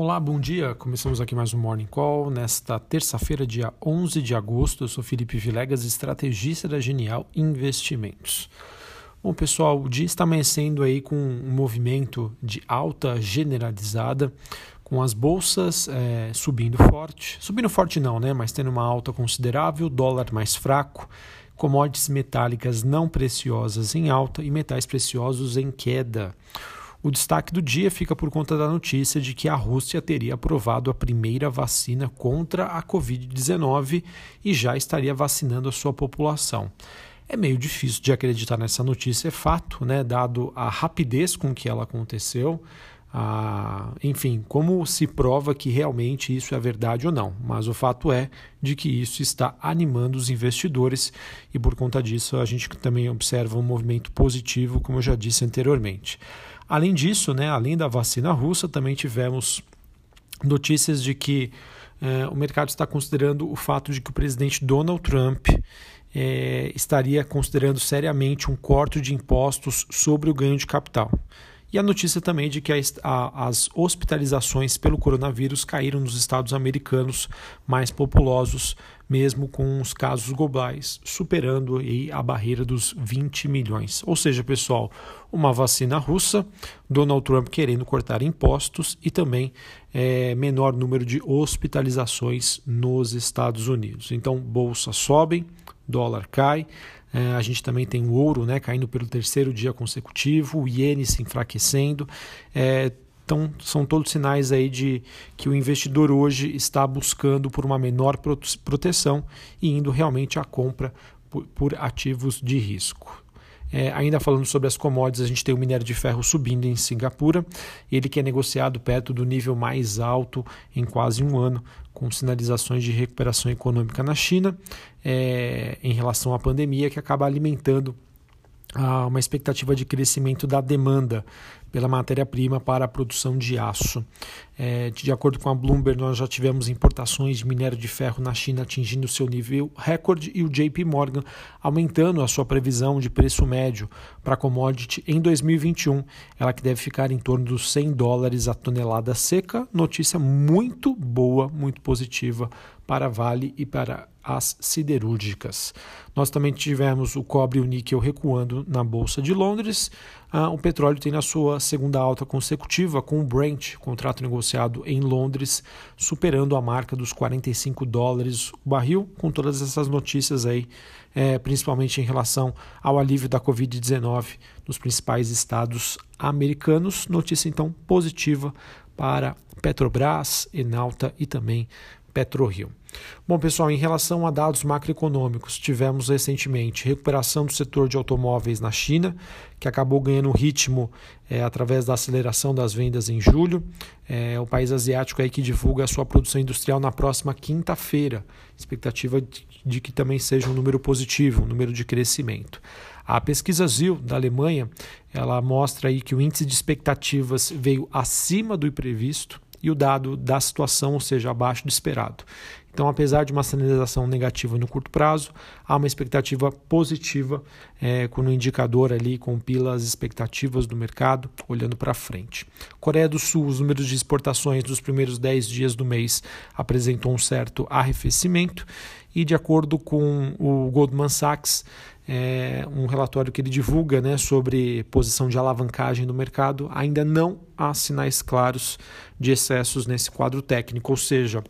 Olá, bom dia. Começamos aqui mais um Morning Call nesta terça-feira, dia 11 de agosto. Eu sou Felipe Vilegas, estrategista da Genial Investimentos. Bom, pessoal, o dia está amanhecendo aí com um movimento de alta generalizada, com as bolsas é, subindo forte. Subindo forte não, né? Mas tendo uma alta considerável, dólar mais fraco, commodities metálicas não preciosas em alta e metais preciosos em queda. O destaque do dia fica por conta da notícia de que a Rússia teria aprovado a primeira vacina contra a Covid-19 e já estaria vacinando a sua população. É meio difícil de acreditar nessa notícia, é fato, né, dado a rapidez com que ela aconteceu. Enfim, como se prova que realmente isso é verdade ou não, mas o fato é de que isso está animando os investidores e por conta disso a gente também observa um movimento positivo, como eu já disse anteriormente. Além disso, né, além da vacina russa, também tivemos notícias de que eh, o mercado está considerando o fato de que o presidente Donald Trump eh, estaria considerando seriamente um corte de impostos sobre o ganho de capital. E a notícia também de que as hospitalizações pelo coronavírus caíram nos estados americanos mais populosos, mesmo com os casos globais superando aí a barreira dos 20 milhões. Ou seja, pessoal, uma vacina russa, Donald Trump querendo cortar impostos e também é, menor número de hospitalizações nos Estados Unidos. Então, bolsas sobem, dólar cai. É, a gente também tem o ouro né, caindo pelo terceiro dia consecutivo, o iene se enfraquecendo. É, então, são todos sinais aí de que o investidor hoje está buscando por uma menor proteção e indo realmente à compra por, por ativos de risco. É, ainda falando sobre as commodities, a gente tem o minério de ferro subindo em Singapura, ele que é negociado perto do nível mais alto em quase um ano, com sinalizações de recuperação econômica na China é, em relação à pandemia, que acaba alimentando uma expectativa de crescimento da demanda pela matéria-prima para a produção de aço. É, de acordo com a Bloomberg, nós já tivemos importações de minério de ferro na China atingindo seu nível recorde e o JP Morgan aumentando a sua previsão de preço médio para a commodity em 2021, ela que deve ficar em torno dos 100 dólares a tonelada seca. Notícia muito boa, muito positiva para a Vale e para as siderúrgicas. Nós também tivemos o cobre e o níquel recuando na Bolsa de Londres. Ah, o petróleo tem na sua segunda alta consecutiva, com o Brent, contrato negociado em Londres, superando a marca dos 45 dólares o barril, com todas essas notícias aí, é, principalmente em relação ao alívio da Covid-19 nos principais estados americanos. Notícia então positiva para Petrobras, Enalta e também PetroRio. Bom, pessoal, em relação a dados macroeconômicos, tivemos recentemente recuperação do setor de automóveis na China, que acabou ganhando ritmo é, através da aceleração das vendas em julho. É, o país asiático aí que divulga a sua produção industrial na próxima quinta-feira. Expectativa de, que também seja um número positivo, um número de crescimento. A pesquisa ZIL da Alemanha, ela mostra aí que o índice de expectativas veio acima do previsto e o dado da situação, ou seja, abaixo do esperado. Então, apesar de uma sinalização negativa no curto prazo, há uma expectativa positiva é, quando o indicador ali compila as expectativas do mercado olhando para frente. Coreia do Sul, os números de exportações dos primeiros 10 dias do mês apresentou um certo arrefecimento e, de acordo com o Goldman Sachs, é, um relatório que ele divulga né, sobre posição de alavancagem do mercado, ainda não há sinais claros de excessos nesse quadro técnico, ou seja,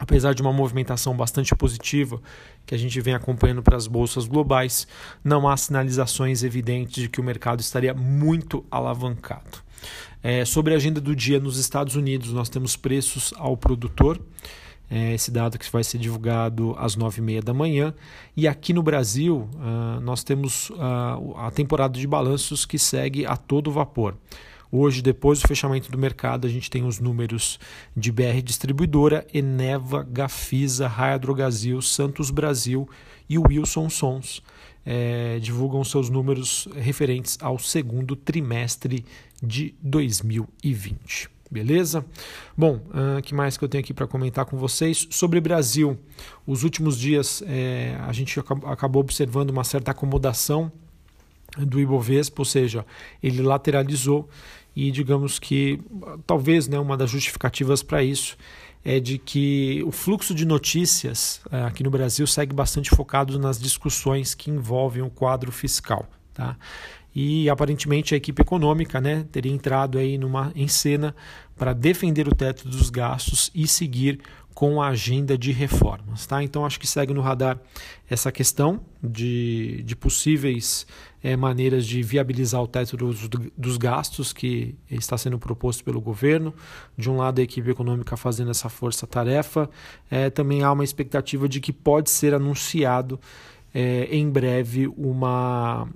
apesar de uma movimentação bastante positiva que a gente vem acompanhando para as bolsas globais, não há sinalizações evidentes de que o mercado estaria muito alavancado. É, sobre a agenda do dia nos Estados Unidos, nós temos preços ao produtor é esse dado que vai ser divulgado às nove e meia da manhã. E aqui no Brasil, uh, nós temos uh, a temporada de balanços que segue a todo vapor. Hoje, depois do fechamento do mercado, a gente tem os números de BR Distribuidora, Eneva, Gafisa, Raia Drogazil, Santos Brasil e Wilson Sons. É, divulgam seus números referentes ao segundo trimestre de 2020. Beleza? Bom, uh, que mais que eu tenho aqui para comentar com vocês? Sobre Brasil, os últimos dias é, a gente acabou observando uma certa acomodação do Ibovespa, ou seja, ele lateralizou e digamos que talvez né, uma das justificativas para isso é de que o fluxo de notícias é, aqui no Brasil segue bastante focado nas discussões que envolvem o quadro fiscal. Tá? E aparentemente a equipe econômica né, teria entrado aí numa, em cena para defender o teto dos gastos e seguir com a agenda de reformas. Tá? Então, acho que segue no radar essa questão de, de possíveis é, maneiras de viabilizar o teto dos, dos gastos que está sendo proposto pelo governo. De um lado, a equipe econômica fazendo essa força-tarefa. É, também há uma expectativa de que pode ser anunciado é, em breve uma,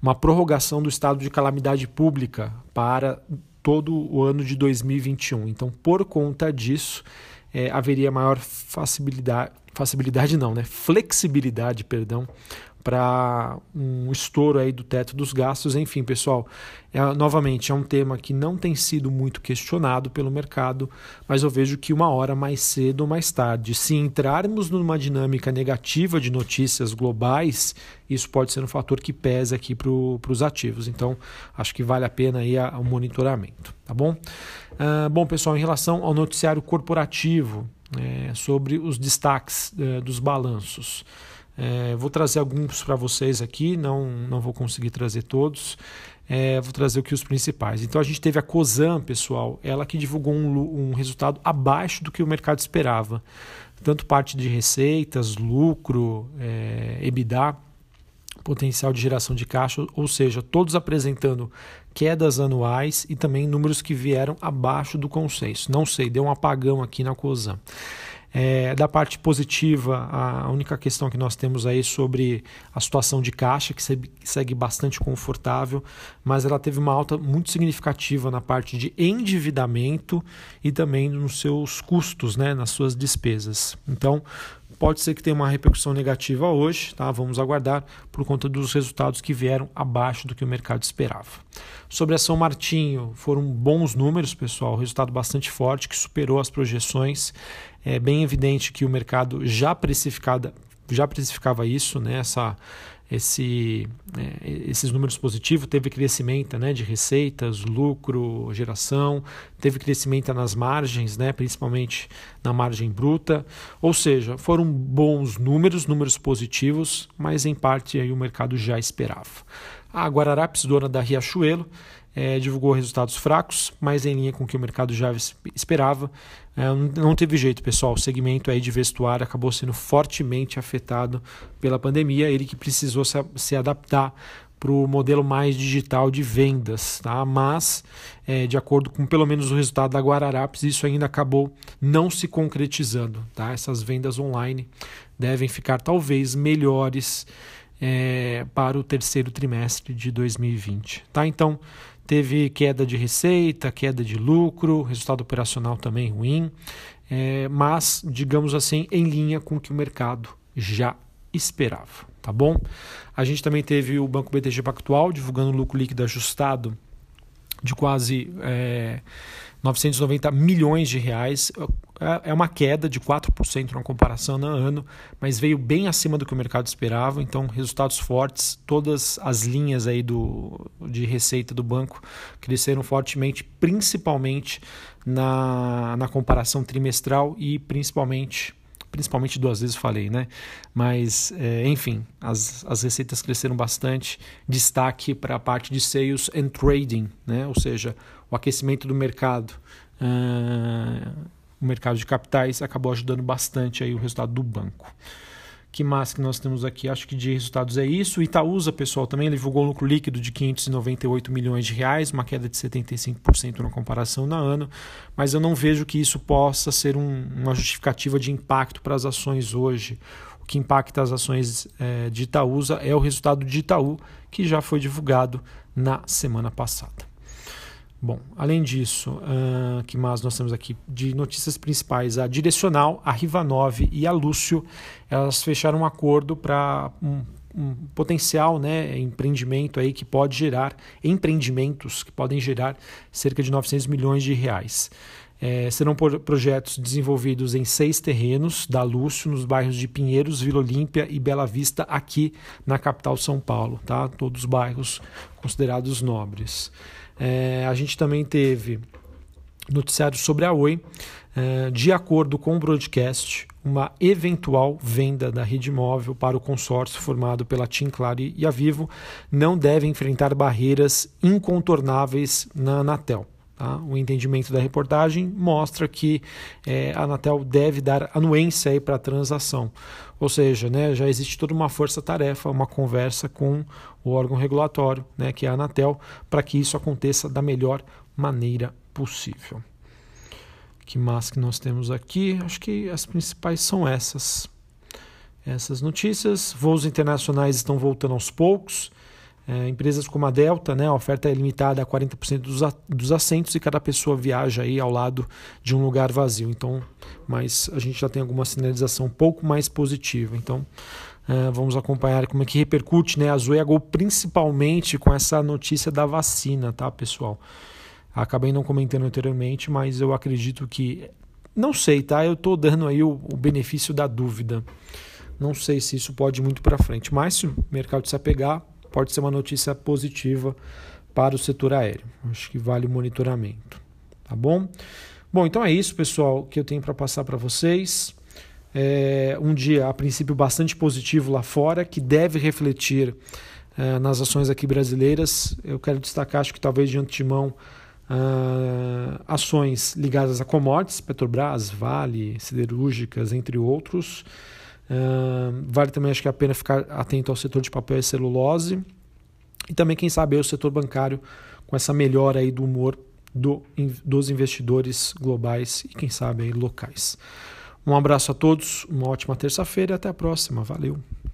uma prorrogação do estado de calamidade pública para todo o ano de 2021. Então, por conta disso, é, haveria maior facilidade, facilidade não, né? flexibilidade, perdão, para um estouro aí do teto dos gastos. Enfim, pessoal, é, novamente é um tema que não tem sido muito questionado pelo mercado, mas eu vejo que uma hora mais cedo ou mais tarde, se entrarmos numa dinâmica negativa de notícias globais, isso pode ser um fator que pesa aqui para os ativos. Então, acho que vale a pena aí o monitoramento, tá bom? Uh, bom, pessoal, em relação ao noticiário corporativo, é, sobre os destaques é, dos balanços. É, vou trazer alguns para vocês aqui, não, não vou conseguir trazer todos. É, vou trazer aqui os principais. Então a gente teve a COSAN, pessoal, ela que divulgou um, um resultado abaixo do que o mercado esperava. Tanto parte de receitas, lucro, é, EBITDA, potencial de geração de caixa, ou seja, todos apresentando quedas anuais e também números que vieram abaixo do consenso. Não sei, deu um apagão aqui na COSAN. É, da parte positiva, a única questão que nós temos aí sobre a situação de caixa, que segue bastante confortável, mas ela teve uma alta muito significativa na parte de endividamento e também nos seus custos, né, nas suas despesas. Então, pode ser que tenha uma repercussão negativa hoje, tá? Vamos aguardar por conta dos resultados que vieram abaixo do que o mercado esperava. Sobre a São Martinho, foram bons números, pessoal, resultado bastante forte que superou as projeções. É bem evidente que o mercado já precificava, já precificava isso, né? Essa, esse, é, esses números positivos, teve crescimento né, de receitas, lucro, geração, teve crescimento nas margens, né, principalmente na margem bruta. Ou seja, foram bons números, números positivos, mas em parte aí o mercado já esperava. A Guararapes, dona da Riachuelo, é, divulgou resultados fracos, mas em linha com o que o mercado já esperava. É, não teve jeito, pessoal. O segmento aí de vestuário acabou sendo fortemente afetado pela pandemia. Ele que precisou se, se adaptar para o modelo mais digital de vendas, tá? Mas, é, de acordo com pelo menos o resultado da Guararapes, isso ainda acabou não se concretizando, tá? Essas vendas online devem ficar talvez melhores é, para o terceiro trimestre de 2020, tá? Então, teve queda de receita, queda de lucro, resultado operacional também ruim, é, mas, digamos assim, em linha com o que o mercado já esperava, tá bom? A gente também teve o Banco BTG Pactual divulgando lucro líquido ajustado de quase é, 990 milhões de reais. É, é uma queda de 4% na comparação no ano, mas veio bem acima do que o mercado esperava. Então, resultados fortes. Todas as linhas aí do, de receita do banco cresceram fortemente, principalmente na, na comparação trimestral e principalmente principalmente duas vezes falei, né? Mas, é, enfim, as, as receitas cresceram bastante. Destaque para a parte de sales and trading, né? Ou seja, o aquecimento do mercado. Uh, o mercado de capitais acabou ajudando bastante aí o resultado do banco que mais que nós temos aqui? Acho que de resultados é isso. Itaúsa, pessoal, também divulgou lucro líquido de 598 milhões de reais, uma queda de 75% na comparação no ano, mas eu não vejo que isso possa ser um, uma justificativa de impacto para as ações hoje. O que impacta as ações é, de Itaúsa é o resultado de Itaú, que já foi divulgado na semana passada. Bom, além disso, uh, que mais nós temos aqui de notícias principais? A Direcional, a Rivanove e a Lúcio, elas fecharam um acordo para um, um, potencial né, empreendimento aí que pode gerar, empreendimentos que podem gerar cerca de 900 milhões de reais. É, serão projetos desenvolvidos em seis terrenos da Lúcio, nos bairros de Pinheiros, Vila Olímpia e Bela Vista, aqui na capital São Paulo, tá? todos bairros considerados nobres. É, a gente também teve noticiário sobre a Oi. É, de acordo com o broadcast, uma eventual venda da rede móvel para o consórcio formado pela TIM Claro e a Vivo não deve enfrentar barreiras incontornáveis na Anatel. Tá? O entendimento da reportagem mostra que é, a Anatel deve dar anuência para a transação. Ou seja, né, já existe toda uma força-tarefa, uma conversa com o órgão regulatório, né, que é a Anatel, para que isso aconteça da melhor maneira possível. Que mais que nós temos aqui? Acho que as principais são essas. Essas notícias. Voos internacionais estão voltando aos poucos. É, empresas como a Delta, né, a oferta é limitada a 40% dos, assentos e cada pessoa viaja aí ao lado de um lugar vazio. Então, mas a gente já tem alguma sinalização um pouco mais positiva. Então, é, vamos acompanhar como é que repercute né, a Zoeagol, principalmente com essa notícia da vacina, tá, pessoal? Acabei não comentando anteriormente, mas eu acredito que. Não sei, tá? Eu estou dando aí o, o, benefício da dúvida. Não sei se isso pode ir muito para frente, mas se o mercado se apegar, pode ser uma notícia positiva para o setor aéreo. Acho que vale o monitoramento. Tá bom? Bom, então é isso, pessoal, que eu tenho para passar para vocês. É um dia, a princípio, bastante positivo lá fora, que deve refletir é, nas ações aqui brasileiras. Eu quero destacar, acho que talvez de antemão, Uh, ações ligadas a commodities, Petrobras, Vale, siderúrgicas, entre outros. Vale também, acho que é a pena ficar atento ao setor de papel e celulose. E também, quem sabe, o setor bancário com essa melhora aí do humor do, dos investidores globais e, quem sabe, aí, locais. Um abraço a todos, uma ótima terça-feira e até a próxima. Valeu!